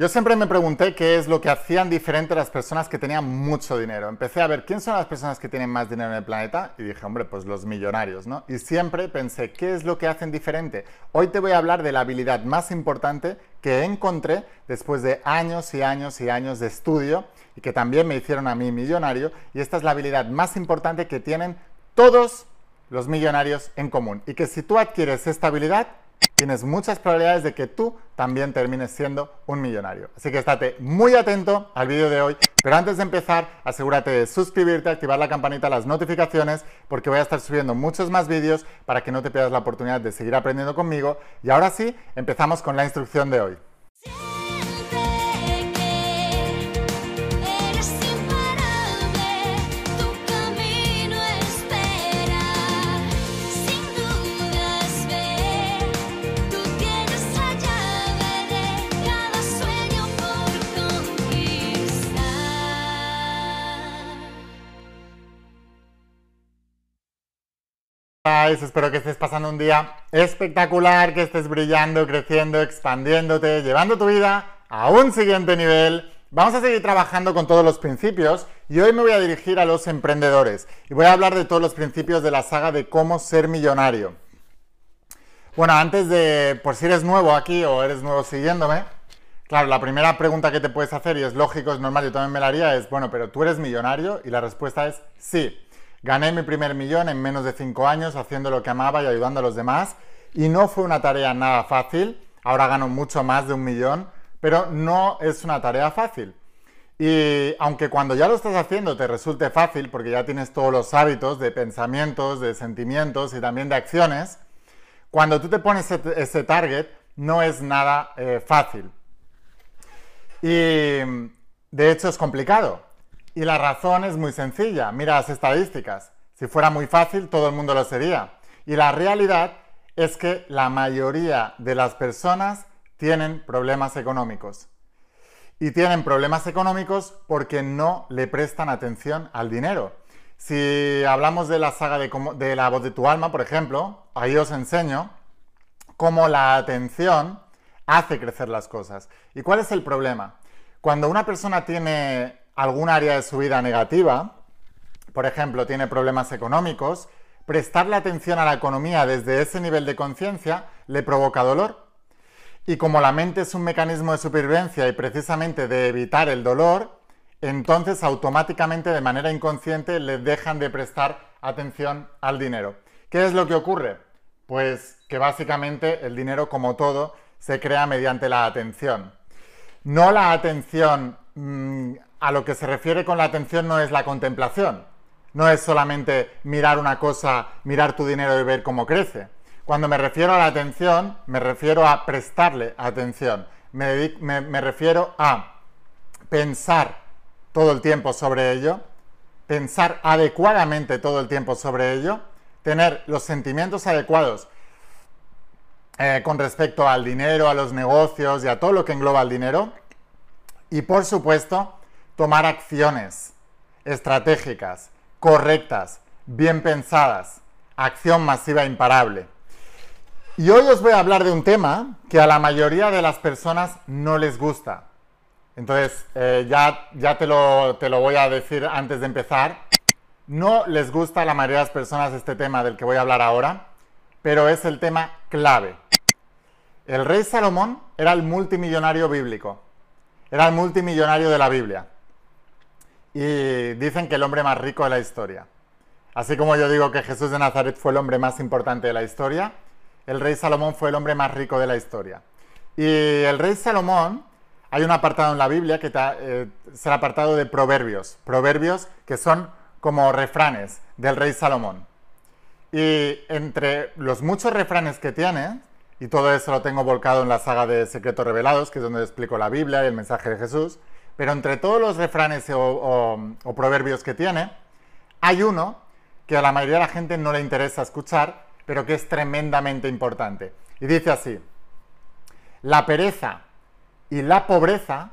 Yo siempre me pregunté qué es lo que hacían diferente las personas que tenían mucho dinero. Empecé a ver quién son las personas que tienen más dinero en el planeta y dije, hombre, pues los millonarios, ¿no? Y siempre pensé, ¿qué es lo que hacen diferente? Hoy te voy a hablar de la habilidad más importante que encontré después de años y años y años de estudio y que también me hicieron a mí millonario. Y esta es la habilidad más importante que tienen todos los millonarios en común. Y que si tú adquieres esta habilidad, tienes muchas probabilidades de que tú también termines siendo un millonario. Así que estate muy atento al vídeo de hoy, pero antes de empezar, asegúrate de suscribirte, activar la campanita, las notificaciones, porque voy a estar subiendo muchos más vídeos para que no te pierdas la oportunidad de seguir aprendiendo conmigo. Y ahora sí, empezamos con la instrucción de hoy. Espero que estés pasando un día espectacular, que estés brillando, creciendo, expandiéndote, llevando tu vida a un siguiente nivel. Vamos a seguir trabajando con todos los principios y hoy me voy a dirigir a los emprendedores y voy a hablar de todos los principios de la saga de cómo ser millonario. Bueno, antes de, por si eres nuevo aquí o eres nuevo siguiéndome, claro, la primera pregunta que te puedes hacer, y es lógico, es normal, yo también me la haría, es, bueno, pero tú eres millonario y la respuesta es sí. Gané mi primer millón en menos de 5 años haciendo lo que amaba y ayudando a los demás. Y no fue una tarea nada fácil. Ahora gano mucho más de un millón, pero no es una tarea fácil. Y aunque cuando ya lo estás haciendo te resulte fácil, porque ya tienes todos los hábitos de pensamientos, de sentimientos y también de acciones, cuando tú te pones ese, target no es nada eh, fácil. Y de hecho es complicado. Y la razón es muy sencilla. Mira las estadísticas. Si fuera muy fácil, todo el mundo lo sería. Y la realidad es que la mayoría de las personas tienen problemas económicos. Y tienen problemas económicos porque no le prestan atención al dinero. Si hablamos de la saga de, la voz de tu alma, por ejemplo, ahí os enseño cómo la atención hace crecer las cosas. ¿Y cuál es el problema? Cuando una persona tiene algún área de su vida negativa, por ejemplo, tiene problemas económicos, prestarle atención a la economía desde ese nivel de conciencia le provoca dolor. Y como la mente es un mecanismo de supervivencia y precisamente de evitar el dolor, entonces automáticamente de manera inconsciente le dejan de prestar atención al dinero. ¿Qué es lo que ocurre? Pues que básicamente el dinero, como todo, se crea mediante la atención. No la atención mm, a lo que se refiere con la atención no es la contemplación, no es solamente mirar una cosa, mirar tu dinero y ver cómo crece. Cuando me refiero a la atención, me refiero a prestarle atención, me, refiero a pensar todo el tiempo sobre ello, pensar adecuadamente todo el tiempo sobre ello, tener los sentimientos adecuados eh, con respecto al dinero, a los negocios y a todo lo que engloba el dinero. Y por supuesto, tomar acciones estratégicas, correctas, bien pensadas, acción masiva imparable. Y hoy os voy a hablar de un tema que a la mayoría de las personas no les gusta. Entonces, eh, ya, ya te, lo, te lo voy a decir antes de empezar. No les gusta a la mayoría de las personas este tema del que voy a hablar ahora, pero es el tema clave. El rey Salomón era el multimillonario bíblico, era el multimillonario de la Biblia y dicen que el hombre más rico de la historia. Así como yo digo que Jesús de Nazaret fue el hombre más importante de la historia, el rey Salomón fue el hombre más rico de la historia. Y el rey Salomón, hay un apartado en la Biblia que eh, es el apartado de proverbios, proverbios que son como refranes del rey Salomón. Y entre los muchos refranes que tiene, y todo eso lo tengo volcado en la saga de Secretos Revelados, que es donde explico la Biblia y el mensaje de Jesús, pero entre todos los refranes o, proverbios que tiene, hay uno que a la mayoría de la gente no le interesa escuchar, pero que es tremendamente importante. Y dice así, la pereza y la pobreza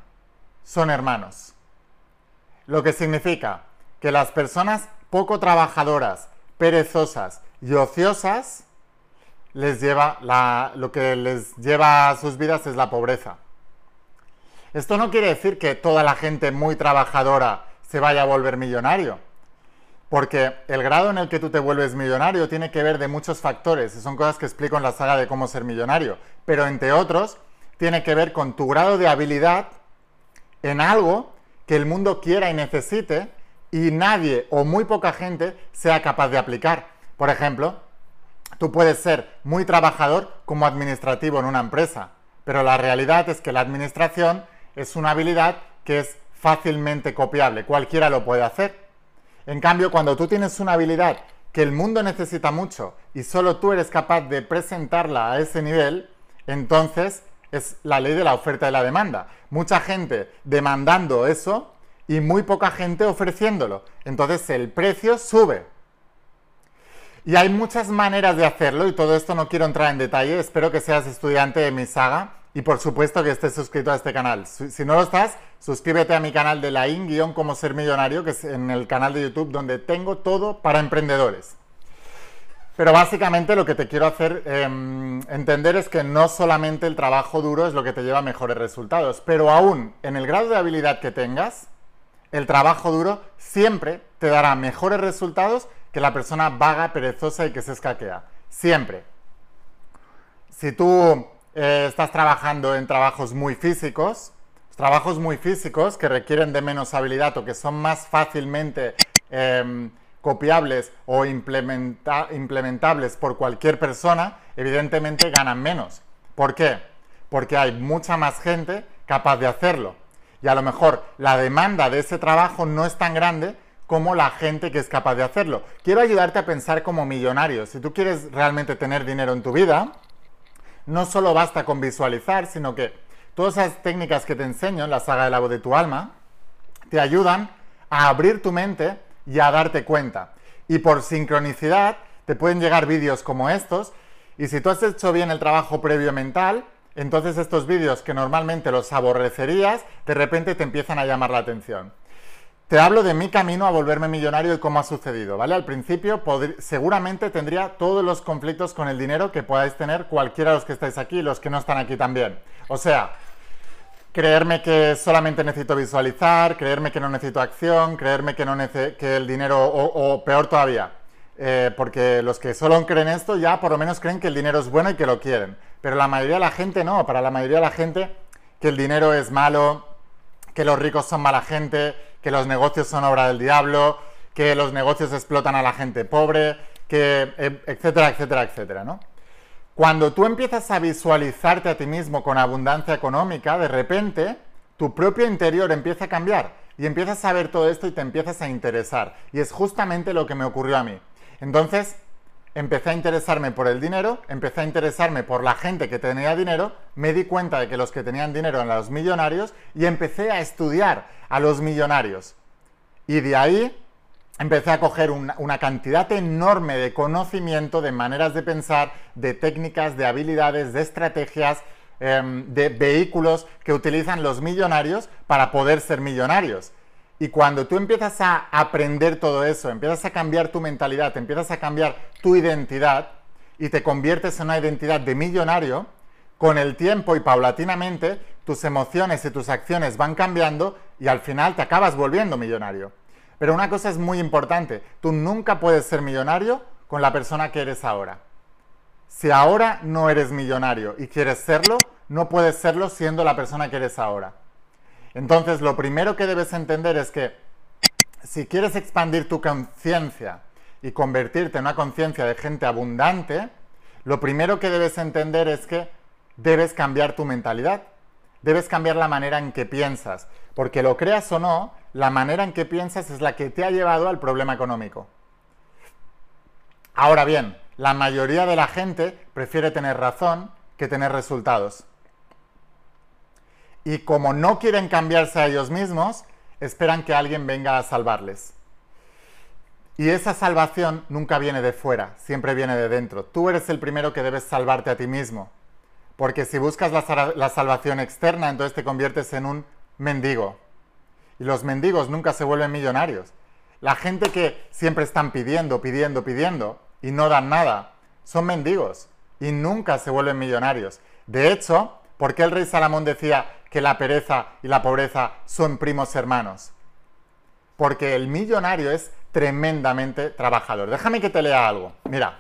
son hermanos. Lo que significa que las personas poco trabajadoras, perezosas y ociosas, les lleva lo que les lleva a sus vidas es la pobreza. Esto no quiere decir que toda la gente muy trabajadora se vaya a volver millonario. Porque el grado en el que tú te vuelves millonario tiene que ver de muchos factores, y son cosas que explico en la saga de cómo ser millonario. Pero entre otros, tiene que ver con tu grado de habilidad en algo que el mundo quiera y necesite y nadie o muy poca gente sea capaz de aplicar. Por ejemplo, tú puedes ser muy trabajador como administrativo en una empresa, pero la realidad es que la administración es una habilidad que es fácilmente copiable, cualquiera lo puede hacer. En cambio, cuando tú tienes una habilidad que el mundo necesita mucho y solo tú eres capaz de presentarla a ese nivel, entonces es la ley de la oferta y la demanda. Mucha gente demandando eso y muy poca gente ofreciéndolo. Entonces el precio sube. Y hay muchas maneras de hacerlo y todo esto no quiero entrar en detalle. Espero que seas estudiante de mi saga y por supuesto que estés suscrito a este canal. Si no lo estás, suscríbete a mi canal de la in como ser millonario, que es en el canal de YouTube donde tengo todo para emprendedores. Pero básicamente lo que te quiero hacer em, entender es que no solamente el trabajo duro es lo que te lleva mejores resultados, pero aún en el grado de habilidad que tengas, el trabajo duro siempre te dará mejores resultados que la persona vaga, perezosa y que se escaquea. Siempre. Si tú eh, estás trabajando en trabajos muy físicos, trabajos muy físicos que requieren de menos habilidad o que son más fácilmente em, copiables o implementables por cualquier persona, evidentemente ganan menos. ¿Por qué? Porque hay mucha más gente capaz de hacerlo. Y a lo mejor la demanda de ese trabajo no es tan grande como la gente que es capaz de hacerlo. Quiero ayudarte a pensar como millonario. Si tú quieres realmente tener dinero en tu vida, no solo basta con visualizar, sino que todas esas técnicas que te enseño en la saga de la voz de tu alma te ayudan a abrir tu mente y a darte cuenta. Y por sincronicidad te pueden llegar vídeos como estos y si tú has hecho bien el trabajo previo mental, entonces estos vídeos que normalmente los aborrecerías, de repente te empiezan a llamar la atención. Te hablo de mi camino a volverme millonario y cómo ha sucedido, ¿vale? Al principio seguramente tendría todos los conflictos con el dinero que podáis tener cualquiera de los que estáis aquí y los que no están aquí también. O sea, creerme que solamente necesito visualizar, creerme que no necesito acción, creerme que, no que el dinero, o, peor todavía, eh, porque los que solo creen esto ya por lo menos creen que el dinero es bueno y que lo quieren. Pero la mayoría de la gente no, para la mayoría de la gente que el dinero es malo, que los ricos son mala gente, que los negocios son obra del diablo, que los negocios explotan a la gente pobre, que eh, etcétera, etcétera, etcétera, ¿no? Cuando tú empiezas a visualizarte a ti mismo con abundancia económica, de repente tu propio interior empieza a cambiar y empiezas a ver todo esto y te empiezas a interesar. Y es justamente lo que me ocurrió a mí. Entonces, empecé a interesarme por el dinero, empecé a interesarme por la gente que tenía dinero, me di cuenta de que los que tenían dinero eran los millonarios y empecé a estudiar a los millonarios. Y de ahí empecé a coger una, cantidad enorme de conocimiento, de maneras de pensar, de técnicas, de habilidades, de estrategias, em, de vehículos que utilizan los millonarios para poder ser millonarios. Y cuando tú empiezas a aprender todo eso, empiezas a cambiar tu mentalidad, empiezas a cambiar tu identidad y te conviertes en una identidad de millonario, con el tiempo y paulatinamente tus emociones y tus acciones van cambiando y al final te acabas volviendo millonario. Pero una cosa es muy importante, tú nunca puedes ser millonario con la persona que eres ahora. Si ahora no eres millonario y quieres serlo, no puedes serlo siendo la persona que eres ahora. Entonces, lo primero que debes entender es que si quieres expandir tu conciencia y convertirte en una conciencia de gente abundante, lo primero que debes entender es que debes cambiar tu mentalidad, debes cambiar la manera en que piensas, porque lo creas o no, la manera en que piensas es la que te ha llevado al problema económico. Ahora bien, la mayoría de la gente prefiere tener razón que tener resultados. Y como no quieren cambiarse a ellos mismos, esperan que alguien venga a salvarles. Y esa salvación nunca viene de fuera, siempre viene de dentro. Tú eres el primero que debes salvarte a ti mismo. Porque si buscas la, salvación externa, entonces te conviertes en un mendigo. Y los mendigos nunca se vuelven millonarios. La gente que siempre están pidiendo, pidiendo, pidiendo y no dan nada, son mendigos y nunca se vuelven millonarios. De hecho, ¿por qué el rey Salomón decía que la pereza y la pobreza son primos hermanos? Porque el millonario es tremendamente trabajador. Déjame que te lea algo. Mira.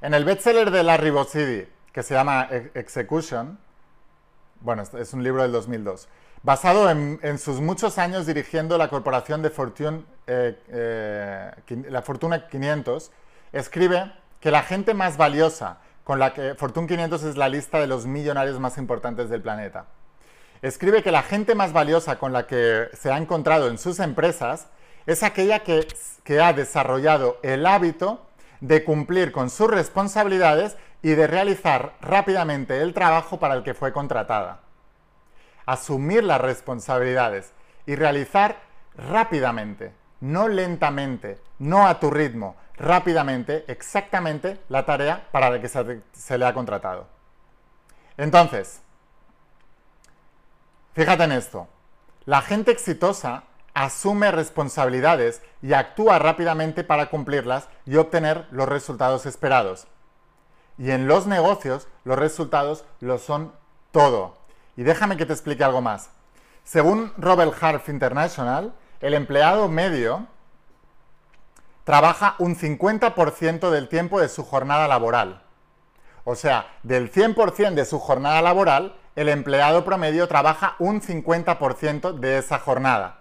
En el bestseller de Larry Bossidy, que se llama Execution, bueno, es un libro del 2002, basado en, sus muchos años dirigiendo la corporación de Fortune, eh, eh, la Fortuna 500, escribe que la gente más valiosa, con la que Fortune 500 es la lista de los millonarios más importantes del planeta, escribe que la gente más valiosa con la que se ha encontrado en sus empresas es aquella que, que ha desarrollado el hábito de cumplir con sus responsabilidades y de realizar rápidamente el trabajo para el que fue contratada. Asumir las responsabilidades y realizar rápidamente, no lentamente, no a tu ritmo, rápidamente, exactamente la tarea para la que se, le ha contratado. Entonces, fíjate en esto, la gente exitosa asume responsabilidades y actúa rápidamente para cumplirlas y obtener los resultados esperados. Y en los negocios los resultados lo son todo. Y déjame que te explique algo más. Según Robert Half International, el empleado medio trabaja un 50% del tiempo de su jornada laboral. O sea, del 100% de su jornada laboral, el empleado promedio trabaja un 50% de esa jornada.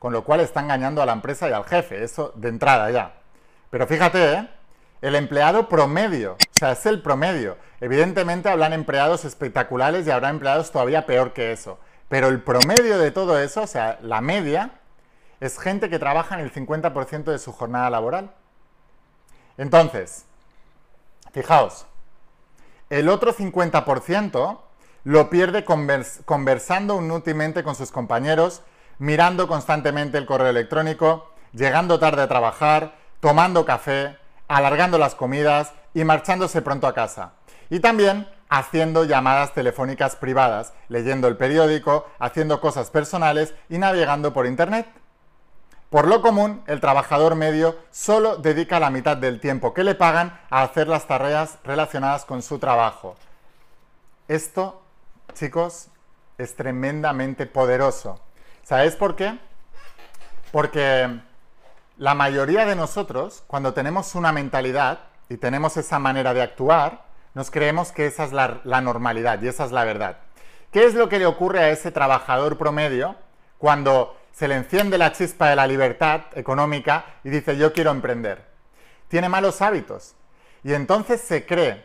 Con lo cual está engañando a la empresa y al jefe, eso de entrada ya. Pero fíjate, ¿eh? el empleado promedio, o sea, es el promedio. Evidentemente habrán empleados espectaculares y habrá empleados todavía peor que eso. Pero el promedio de todo eso, o sea, la media, es gente que trabaja en el 50% de su jornada laboral. Entonces, fijaos, el otro 50% lo pierde conversando inútilmente con sus compañeros, mirando constantemente el correo electrónico, llegando tarde a trabajar, tomando café, alargando las comidas y marchándose pronto a casa. Y también haciendo llamadas telefónicas privadas, leyendo el periódico, haciendo cosas personales y navegando por Internet. Por lo común, el trabajador medio solo dedica la mitad del tiempo que le pagan a hacer las tareas relacionadas con su trabajo. Esto, chicos, es tremendamente poderoso. ¿Sabéis por qué? Porque la mayoría de nosotros, cuando tenemos una mentalidad y tenemos esa manera de actuar, nos creemos que esa es la, normalidad y esa es la verdad. ¿Qué es lo que le ocurre a ese trabajador promedio cuando se le enciende la chispa de la libertad económica y dice yo quiero emprender? Tiene malos hábitos. Y entonces se cree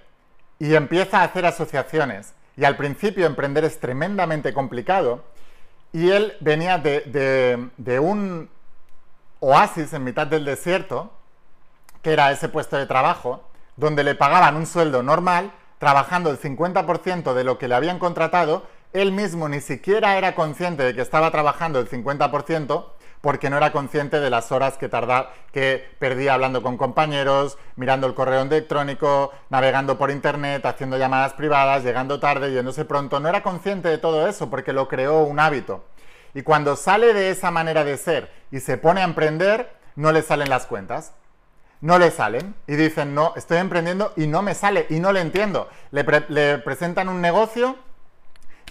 y empieza a hacer asociaciones. Y al principio emprender es tremendamente complicado. Y él venía de un oasis en mitad del desierto, que era ese puesto de trabajo, donde le pagaban un sueldo normal, trabajando el 50% de lo que le habían contratado, él mismo ni siquiera era consciente de que estaba trabajando el 50% porque no era consciente de las horas que, tardaba, que perdía hablando con compañeros, mirando el correo electrónico, navegando por internet, haciendo llamadas privadas, llegando tarde, yéndose pronto. No era consciente de todo eso porque lo creó un hábito. Y cuando sale de esa manera de ser y se pone a emprender, no le salen las cuentas no le salen y dicen, no, estoy emprendiendo y no me sale y no le entiendo. Le, presentan un negocio,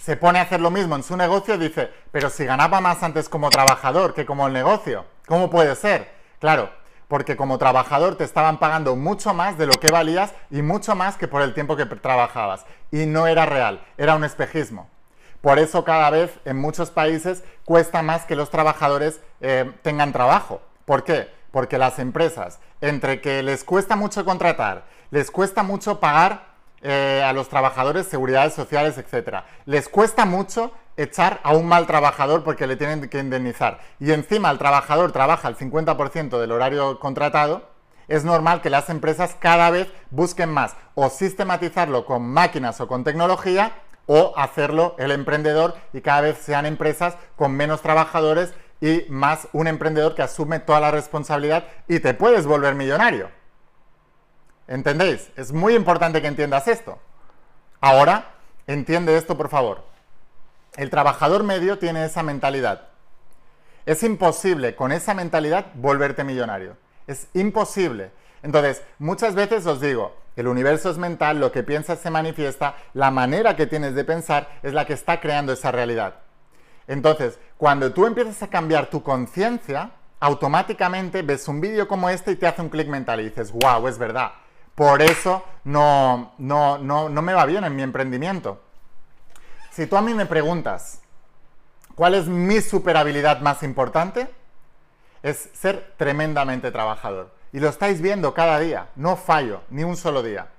se pone a hacer lo mismo en su negocio y dice, pero si ganaba más antes como trabajador que como el negocio, ¿cómo puede ser? Claro, porque como trabajador te estaban pagando mucho más de lo que valías y mucho más que por el tiempo que trabajabas. Y no era real, era un espejismo. Por eso cada vez en muchos países cuesta más que los trabajadores eh, tengan trabajo. ¿Por qué? Porque las empresas, entre que les cuesta mucho contratar, les cuesta mucho pagar eh, a los trabajadores seguridades sociales, etc. Les cuesta mucho echar a un mal trabajador porque le tienen que indemnizar. Y encima el trabajador trabaja el 50% del horario contratado, es normal que las empresas cada vez busquen más o sistematizarlo con máquinas o con tecnología o hacerlo el emprendedor y cada vez sean empresas con menos trabajadores y más un emprendedor que asume toda la responsabilidad y te puedes volver millonario. ¿Entendéis? Es muy importante que entiendas esto. Ahora, entiende esto por favor. El trabajador medio tiene esa mentalidad. Es imposible con esa mentalidad volverte millonario. Es imposible. Entonces, muchas veces os digo, El universo es mental, lo que piensas se manifiesta, la manera que tienes de pensar es la que está creando esa realidad. Entonces, cuando tú empiezas a cambiar tu conciencia, automáticamente ves un vídeo como este y te hace un clic mental y dices, wow, es verdad. Por eso no, no, no, no me va bien en mi emprendimiento. Si tú a mí me preguntas, ¿cuál es mi superabilidad más importante? Es ser tremendamente trabajador. Y lo estáis viendo cada día, no fallo, ni un solo día.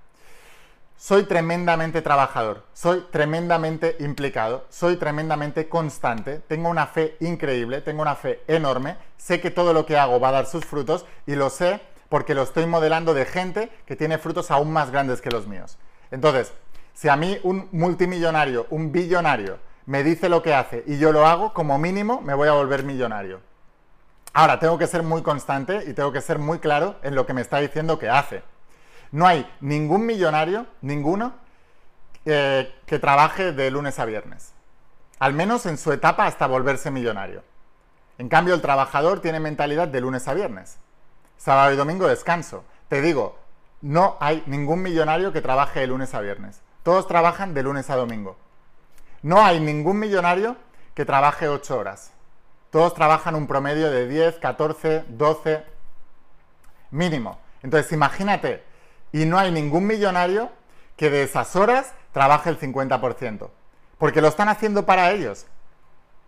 Soy tremendamente trabajador, soy tremendamente implicado, soy tremendamente constante, tengo una fe increíble, tengo una fe enorme, sé que todo lo que hago va a dar sus frutos y lo sé porque lo estoy modelando de gente que tiene frutos aún más grandes que los míos. Entonces, si a mí un multimillonario, un billonario, me dice lo que hace y yo lo hago, como mínimo me voy a volver millonario. Ahora, tengo que ser muy constante y tengo que ser muy claro en lo que me está diciendo que hace. No hay ningún millonario, ninguno, eh, que trabaje de lunes a viernes. Al menos en su etapa hasta volverse millonario. En cambio, el trabajador tiene mentalidad de lunes a viernes. Sábado y domingo descanso. Te digo, no hay ningún millonario que trabaje de lunes a viernes. Todos trabajan de lunes a domingo. No hay ningún millonario que trabaje 8 horas. Todos trabajan un promedio de 10, 14, 12 mínimo. Entonces imagínate, y no hay ningún millonario que de esas horas trabaje el 50%, porque lo están haciendo para ellos.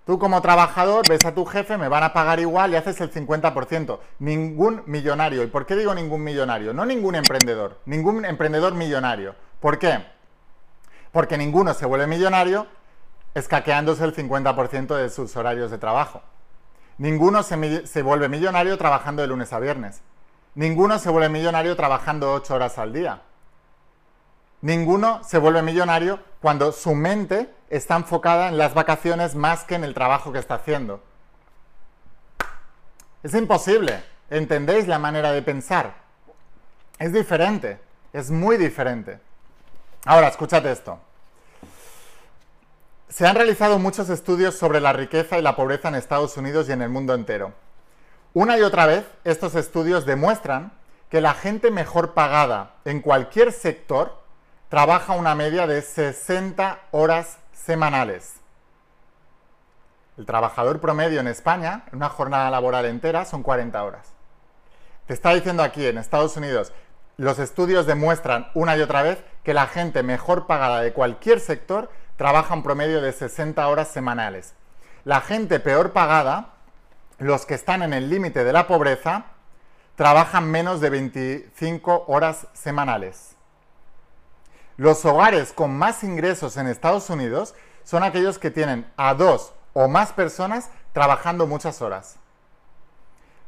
Tú como trabajador ves a tu jefe, me van a pagar igual y haces el 50%. Ningún millonario. ¿Y por qué digo ningún millonario? No ningún emprendedor, ningún emprendedor millonario. ¿Por qué? Porque ninguno se vuelve millonario escaqueándose el 50% de sus horarios de trabajo. Ninguno se, se, vuelve millonario trabajando de lunes a viernes. Ninguno se vuelve millonario trabajando 8 horas al día. Ninguno se vuelve millonario cuando su mente está enfocada en las vacaciones más que en el trabajo que está haciendo. Es imposible. ¿Entendéis la manera de pensar? Es diferente. Es muy diferente. Ahora, escúchate esto. Se han realizado muchos estudios sobre la riqueza y la pobreza en Estados Unidos y en el mundo entero. Una y otra vez, estos estudios demuestran que la gente mejor pagada en cualquier sector trabaja una media de 60 horas semanales. El trabajador promedio en España, en una jornada laboral entera, son 40 horas. Te está diciendo aquí, en Estados Unidos, los estudios demuestran una y otra vez que la gente mejor pagada de cualquier sector trabaja un promedio de 60 horas semanales. La gente peor pagada, los que están en el límite de la pobreza, trabajan menos de 25 horas semanales. Los hogares con más ingresos en Estados Unidos son aquellos que tienen a dos o más personas trabajando muchas horas.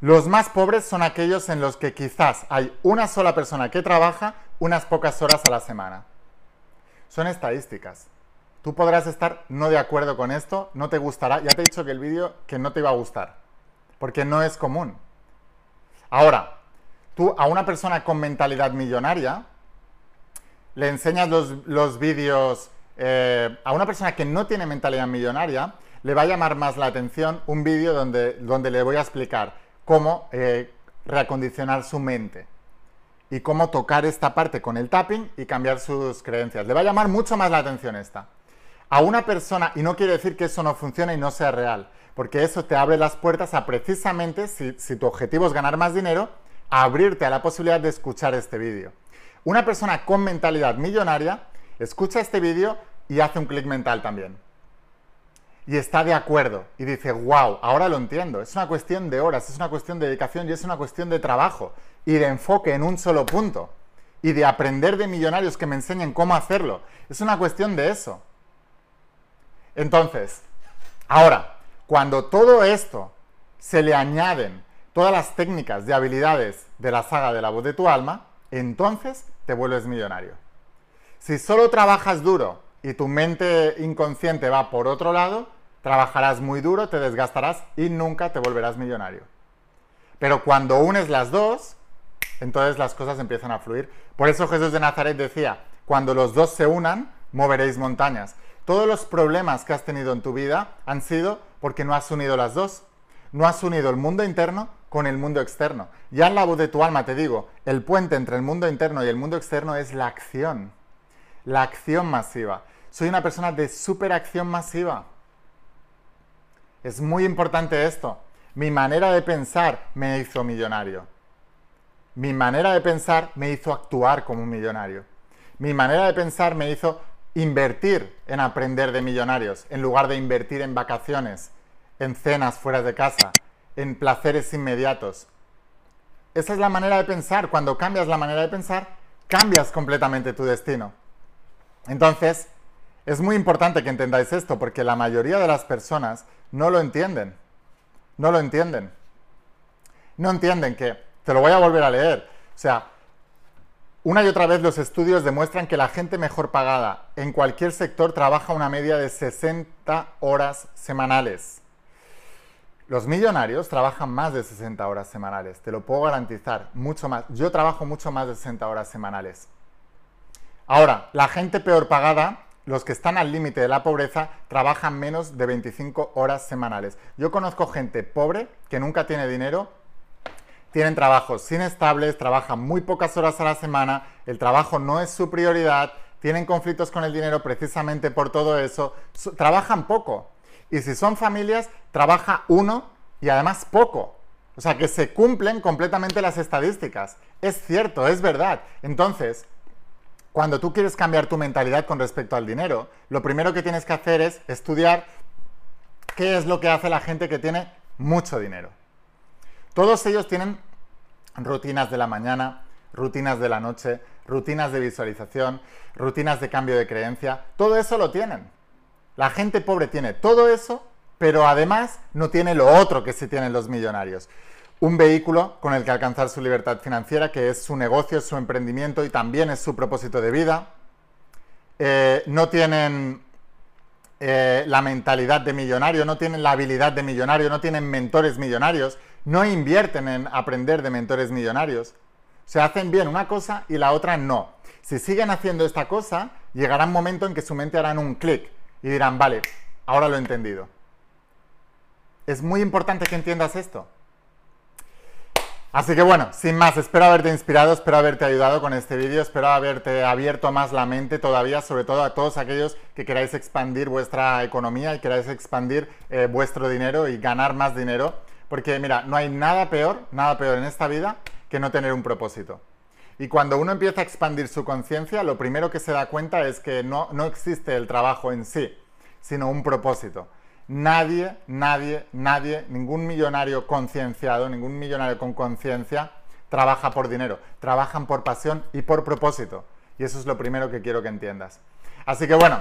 Los más pobres son aquellos en los que quizás hay una sola persona que trabaja unas pocas horas a la semana. Son estadísticas. Tú podrás estar no de acuerdo con esto, no te gustará. Ya te he dicho que el vídeo que no te iba a gustar, porque no es común. Ahora, tú a una persona con mentalidad millonaria le enseñas los, vídeos eh, a una persona que no tiene mentalidad millonaria, le va a llamar más la atención un vídeo donde, donde le voy a explicar cómo eh, reacondicionar su mente y cómo tocar esta parte con el tapping y cambiar sus creencias. Le va a llamar mucho más la atención esta a una persona, y no quiere decir que eso no funcione y no sea real, porque eso te abre las puertas a precisamente, si, tu objetivo es ganar más dinero, a abrirte a la posibilidad de escuchar este vídeo. Una persona con mentalidad millonaria escucha este vídeo y hace un clic mental también. Y está de acuerdo y dice, wow, ahora lo entiendo. Es una cuestión de horas, es una cuestión de dedicación y es una cuestión de trabajo y de enfoque en un solo punto. Y de aprender de millonarios que me enseñen cómo hacerlo. Es una cuestión de eso. Entonces, ahora, cuando todo esto se le añaden todas las técnicas de habilidades de la saga de la voz de tu alma, entonces te vuelves millonario. Si solo trabajas duro y tu mente inconsciente va por otro lado, trabajarás muy duro, te desgastarás y nunca te volverás millonario. Pero cuando unes las dos, entonces las cosas empiezan a fluir. Por eso Jesús de Nazaret decía, cuando los dos se unan, moveréis montañas. Todos los problemas que has tenido en tu vida han sido porque no has unido las dos. No has unido el mundo interno con el mundo externo. Ya en la voz de tu alma te digo, el puente entre el mundo interno y el mundo externo es la acción. La acción masiva. Soy una persona de superacción masiva. Es muy importante esto. Mi manera de pensar me hizo millonario. Mi manera de pensar me hizo actuar como un millonario. Mi manera de pensar me hizo invertir en aprender de millonarios en lugar de invertir en vacaciones, en cenas fuera de casa, en placeres inmediatos. Esa es la manera de pensar. Cuando cambias la manera de pensar, cambias completamente tu destino. Entonces, es muy importante que entendáis esto porque la mayoría de las personas no lo entienden. No lo entienden. No entienden que, te lo voy a volver a leer. O sea, una y otra vez los estudios demuestran que la gente mejor pagada en cualquier sector trabaja una media de 60 horas semanales. Los millonarios trabajan más de 60 horas semanales, te lo puedo garantizar, mucho más. Yo trabajo mucho más de 60 horas semanales. Ahora, la gente peor pagada, los que están al límite de la pobreza, trabajan menos de 25 horas semanales. Yo conozco gente pobre que nunca tiene dinero, tienen trabajos inestables, trabajan muy pocas horas a la semana, el trabajo no es su prioridad, tienen conflictos con el dinero precisamente por todo eso, trabajan poco. Y si son familias, trabaja uno y además poco. O sea, que se cumplen completamente las estadísticas. Es cierto, es verdad. Entonces, cuando tú quieres cambiar tu mentalidad con respecto al dinero, lo primero que tienes que hacer es estudiar qué es lo que hace la gente que tiene mucho dinero. Todos ellos tienen rutinas de la mañana, rutinas de la noche, rutinas de visualización, rutinas de cambio de creencia. Todo eso lo tienen. La gente pobre tiene todo eso, pero además no tiene lo otro que sí tienen los millonarios. Un vehículo con el que alcanzar su libertad financiera, que es su negocio, su emprendimiento y también es su propósito de vida. Eh, no tienen eh, la mentalidad de millonario, no tienen la habilidad de millonario, no tienen mentores millonarios, no invierten en aprender de mentores millonarios. Se hacen bien una cosa y la otra no. Si siguen haciendo esta cosa, llegará un momento en que su mente hará un clic y dirán, vale, ahora lo he entendido. Es muy importante que entiendas esto. Así que bueno, sin más, espero haberte inspirado, espero haberte ayudado con este vídeo, espero haberte abierto más la mente todavía, sobre todo a todos aquellos que queráis expandir vuestra economía y queráis expandir eh, vuestro dinero y ganar más dinero. Porque mira, no hay nada peor, nada peor en esta vida que no tener un propósito. Y cuando uno empieza a expandir su conciencia, lo primero que se da cuenta es que no, no existe el trabajo en sí, sino un propósito. Nadie, nadie, nadie, ningún millonario concienciado, ningún millonario con conciencia trabaja por dinero, trabajan por pasión y por propósito. Y eso es lo primero que quiero que entiendas. Así que bueno,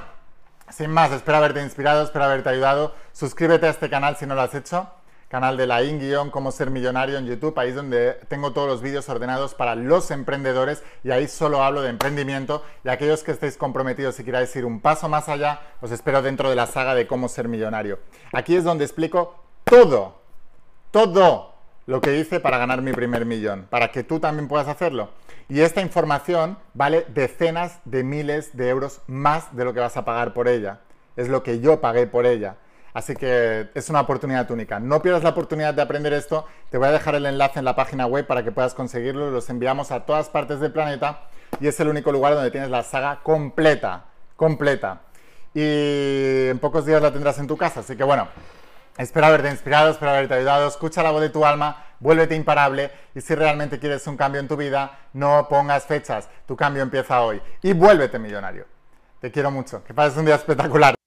sin más, espero haberte inspirado, espero haberte ayudado. Suscríbete a este canal si no lo has hecho canal de la IN cómo ser millonario en YouTube, ahí es donde tengo todos los vídeos ordenados para los emprendedores y ahí solo hablo de emprendimiento y aquellos que estéis comprometidos y queráis ir un paso más allá, os espero dentro de la saga de cómo ser millonario. Aquí es donde explico todo, todo lo que hice para ganar mi primer millón, para que tú también puedas hacerlo. Y esta información vale decenas de miles de euros más de lo que vas a pagar por ella. Es lo que yo pagué por ella. Así que es una oportunidad única. No pierdas la oportunidad de aprender esto. Te voy a dejar el enlace en la página web para que puedas conseguirlo. Los enviamos a todas partes del planeta y es el único lugar donde tienes la saga completa, completa. Y en pocos días la tendrás en tu casa. Así que bueno, espero haberte inspirado, espero haberte ayudado. Escucha la voz de tu alma, vuélvete imparable y si realmente quieres un cambio en tu vida, no pongas fechas. Tu cambio empieza hoy y vuélvete millonario. Te quiero mucho. Que pases un día espectacular.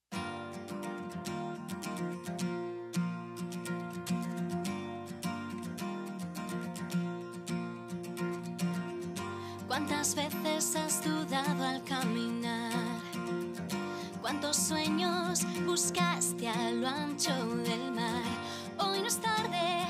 Veces has dudado al caminar? ¿Cuántos sueños buscaste a lo ancho del mar? Hoy no es tarde,